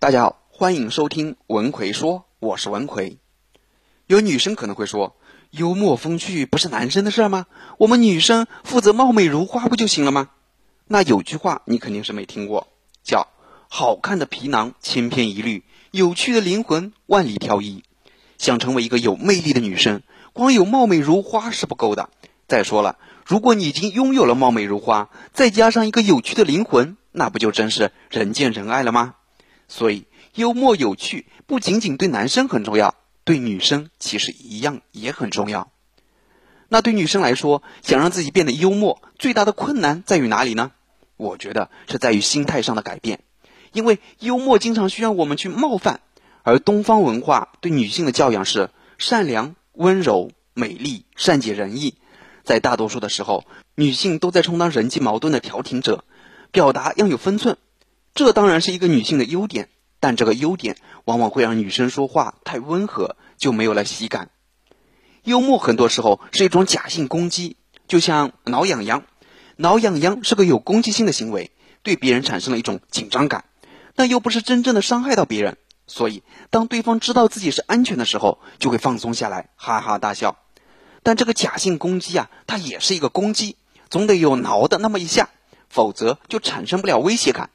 大家好，欢迎收听文奎说，我是文奎。有女生可能会说，幽默风趣不是男生的事儿吗？我们女生负责貌美如花不就行了吗？那有句话你肯定是没听过，叫“好看的皮囊千篇一律，有趣的灵魂万里挑一”。想成为一个有魅力的女生，光有貌美如花是不够的。再说了，如果你已经拥有了貌美如花，再加上一个有趣的灵魂，那不就真是人见人爱了吗？所以，幽默有趣不仅仅对男生很重要，对女生其实一样也很重要。那对女生来说，想让自己变得幽默，最大的困难在于哪里呢？我觉得是在于心态上的改变，因为幽默经常需要我们去冒犯，而东方文化对女性的教养是善良、温柔、美丽、善解人意，在大多数的时候，女性都在充当人际矛盾的调停者，表达要有分寸。这当然是一个女性的优点，但这个优点往往会让女生说话太温和，就没有了喜感。幽默很多时候是一种假性攻击，就像挠痒痒，挠痒痒是个有攻击性的行为，对别人产生了一种紧张感，但又不是真正的伤害到别人。所以，当对方知道自己是安全的时候，就会放松下来，哈哈大笑。但这个假性攻击啊，它也是一个攻击，总得有挠的那么一下，否则就产生不了威胁感。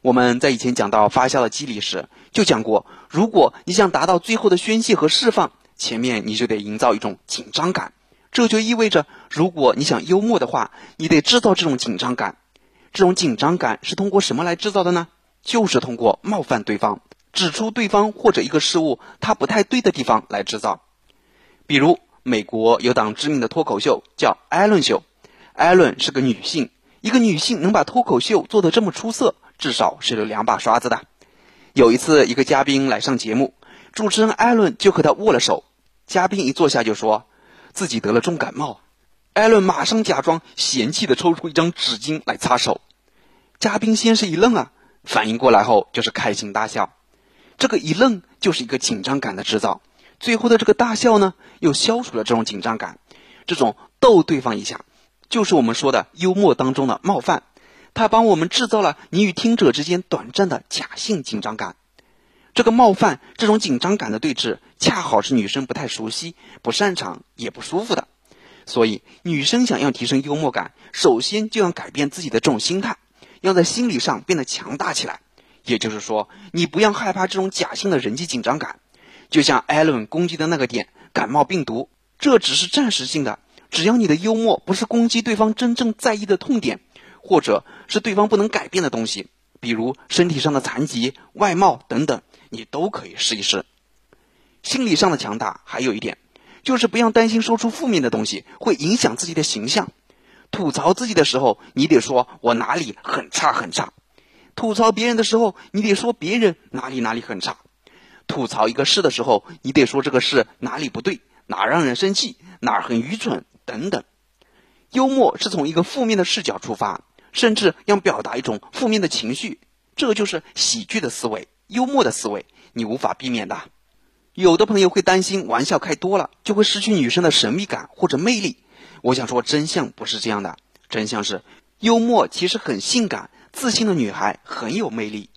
我们在以前讲到发酵的机理时，就讲过，如果你想达到最后的宣泄和释放，前面你就得营造一种紧张感。这就意味着，如果你想幽默的话，你得制造这种紧张感。这种紧张感是通过什么来制造的呢？就是通过冒犯对方，指出对方或者一个事物它不太对的地方来制造。比如，美国有档知名的脱口秀叫《艾伦秀》，艾伦是个女性，一个女性能把脱口秀做得这么出色。至少是有两把刷子的。有一次，一个嘉宾来上节目，主持人艾伦就和他握了手。嘉宾一坐下就说自己得了重感冒，艾伦马上假装嫌弃的抽出一张纸巾来擦手。嘉宾先是一愣啊，反应过来后就是开心大笑。这个一愣就是一个紧张感的制造，最后的这个大笑呢，又消除了这种紧张感。这种逗对方一下，就是我们说的幽默当中的冒犯。他帮我们制造了你与听者之间短暂的假性紧张感，这个冒犯、这种紧张感的对峙，恰好是女生不太熟悉、不擅长也不舒服的。所以，女生想要提升幽默感，首先就要改变自己的这种心态，要在心理上变得强大起来。也就是说，你不要害怕这种假性的人际紧张感。就像艾伦攻击的那个点——感冒病毒，这只是暂时性的。只要你的幽默不是攻击对方真正在意的痛点。或者是对方不能改变的东西，比如身体上的残疾、外貌等等，你都可以试一试。心理上的强大还有一点，就是不要担心说出负面的东西会影响自己的形象。吐槽自己的时候，你得说我哪里很差很差；吐槽别人的时候，你得说别人哪里哪里很差；吐槽一个事的时候，你得说这个事哪里不对，哪让人生气，哪很愚蠢等等。幽默是从一个负面的视角出发。甚至要表达一种负面的情绪，这就是喜剧的思维、幽默的思维，你无法避免的。有的朋友会担心玩笑开多了就会失去女生的神秘感或者魅力。我想说，真相不是这样的，真相是幽默其实很性感、自信的女孩很有魅力。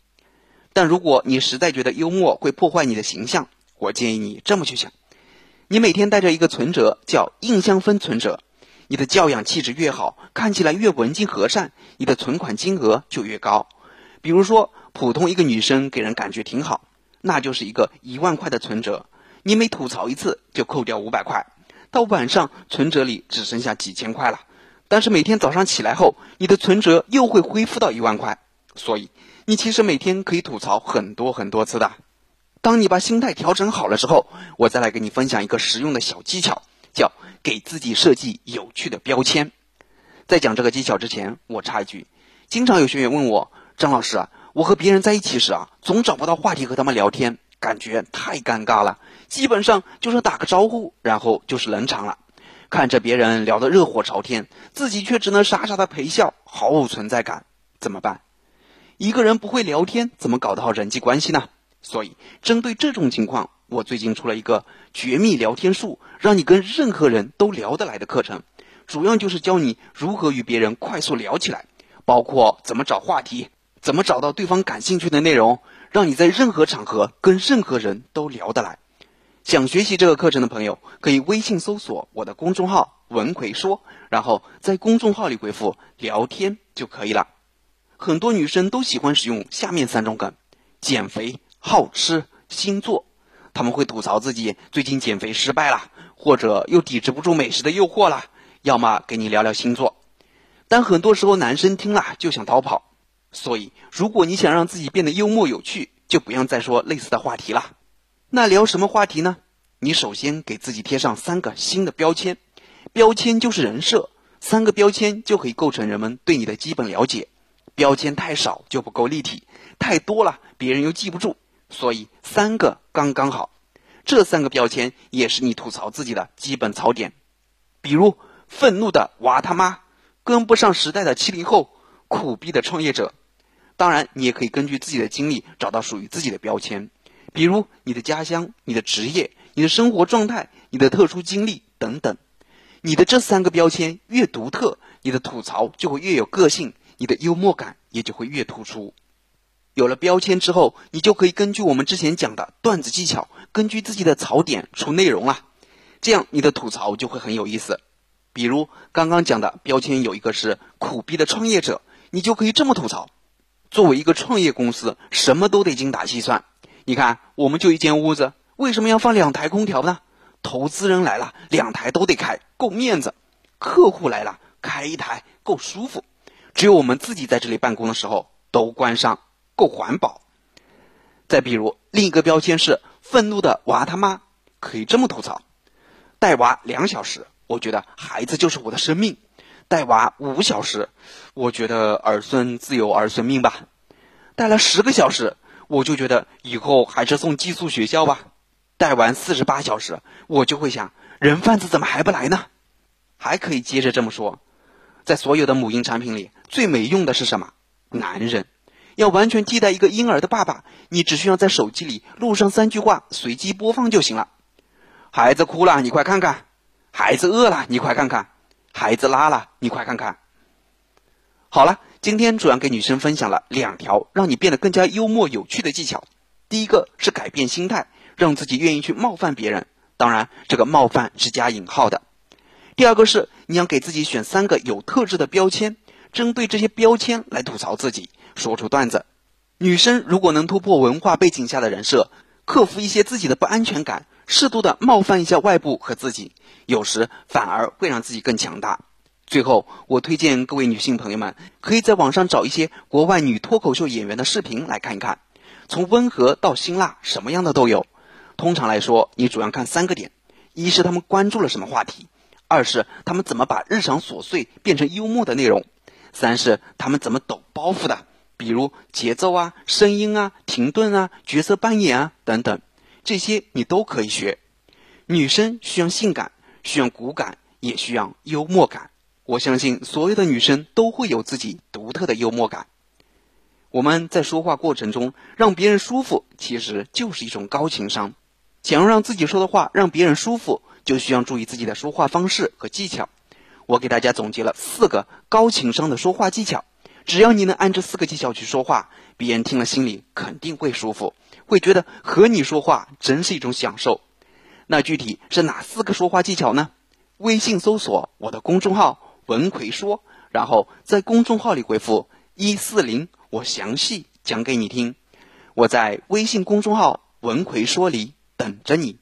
但如果你实在觉得幽默会破坏你的形象，我建议你这么去想：你每天带着一个存折，叫印象分存折。你的教养气质越好，看起来越文静和善，你的存款金额就越高。比如说，普通一个女生给人感觉挺好，那就是一个一万块的存折，你每吐槽一次就扣掉五百块，到晚上存折里只剩下几千块了。但是每天早上起来后，你的存折又会恢复到一万块，所以你其实每天可以吐槽很多很多次的。当你把心态调整好了之后，我再来给你分享一个实用的小技巧，叫。给自己设计有趣的标签。在讲这个技巧之前，我插一句：经常有学员问我，张老师啊，我和别人在一起时啊，总找不到话题和他们聊天，感觉太尴尬了。基本上就是打个招呼，然后就是冷场了。看着别人聊得热火朝天，自己却只能傻傻的陪笑，毫无存在感，怎么办？一个人不会聊天，怎么搞得好人际关系呢？所以，针对这种情况，我最近出了一个绝密聊天术，让你跟任何人都聊得来的课程。主要就是教你如何与别人快速聊起来，包括怎么找话题，怎么找到对方感兴趣的内容，让你在任何场合跟任何人都聊得来。想学习这个课程的朋友，可以微信搜索我的公众号“文奎说”，然后在公众号里回复“聊天”就可以了。很多女生都喜欢使用下面三种梗：减肥、好吃、星座。他们会吐槽自己最近减肥失败了，或者又抵制不住美食的诱惑了，要么给你聊聊星座。但很多时候男生听了就想逃跑。所以，如果你想让自己变得幽默有趣，就不要再说类似的话题了。那聊什么话题呢？你首先给自己贴上三个新的标签，标签就是人设，三个标签就可以构成人们对你的基本了解。标签太少就不够立体，太多了别人又记不住，所以三个刚刚好。这三个标签也是你吐槽自己的基本槽点，比如愤怒的娃他妈，跟不上时代的七零后，苦逼的创业者。当然，你也可以根据自己的经历找到属于自己的标签，比如你的家乡、你的职业、你的生活状态、你的特殊经历等等。你的这三个标签越独特，你的吐槽就会越有个性，你的幽默感也就会越突出。有了标签之后，你就可以根据我们之前讲的段子技巧，根据自己的槽点出内容了。这样你的吐槽就会很有意思。比如刚刚讲的标签有一个是苦逼的创业者，你就可以这么吐槽。作为一个创业公司，什么都得精打细算。你看，我们就一间屋子，为什么要放两台空调呢？投资人来了，两台都得开，够面子；客户来了，开一台够舒服。只有我们自己在这里办公的时候，都关上，够环保。再比如，另一个标签是愤怒的娃他妈，可以这么吐槽：带娃两小时，我觉得孩子就是我的生命。带娃五小时，我觉得儿孙自有儿孙命吧；带了十个小时，我就觉得以后还是送寄宿学校吧；带完四十八小时，我就会想人贩子怎么还不来呢？还可以接着这么说，在所有的母婴产品里，最没用的是什么？男人要完全替代一个婴儿的爸爸，你只需要在手机里录上三句话，随机播放就行了。孩子哭了，你快看看；孩子饿了，你快看看。孩子拉了，你快看看。好了，今天主要给女生分享了两条让你变得更加幽默有趣的技巧。第一个是改变心态，让自己愿意去冒犯别人，当然这个冒犯是加引号的。第二个是你要给自己选三个有特质的标签，针对这些标签来吐槽自己，说出段子。女生如果能突破文化背景下的人设，克服一些自己的不安全感。适度的冒犯一下外部和自己，有时反而会让自己更强大。最后，我推荐各位女性朋友们，可以在网上找一些国外女脱口秀演员的视频来看一看，从温和到辛辣，什么样的都有。通常来说，你主要看三个点：一是他们关注了什么话题；二是他们怎么把日常琐碎变成幽默的内容；三是他们怎么抖包袱的，比如节奏啊、声音啊、停顿啊、角色扮演啊等等。这些你都可以学。女生需要性感，需要骨感，也需要幽默感。我相信所有的女生都会有自己独特的幽默感。我们在说话过程中让别人舒服，其实就是一种高情商。想要让自己说的话让别人舒服，就需要注意自己的说话方式和技巧。我给大家总结了四个高情商的说话技巧，只要你能按这四个技巧去说话，别人听了心里肯定会舒服。会觉得和你说话真是一种享受。那具体是哪四个说话技巧呢？微信搜索我的公众号“文奎说”，然后在公众号里回复“一四零”，我详细讲给你听。我在微信公众号“文奎说”里等着你。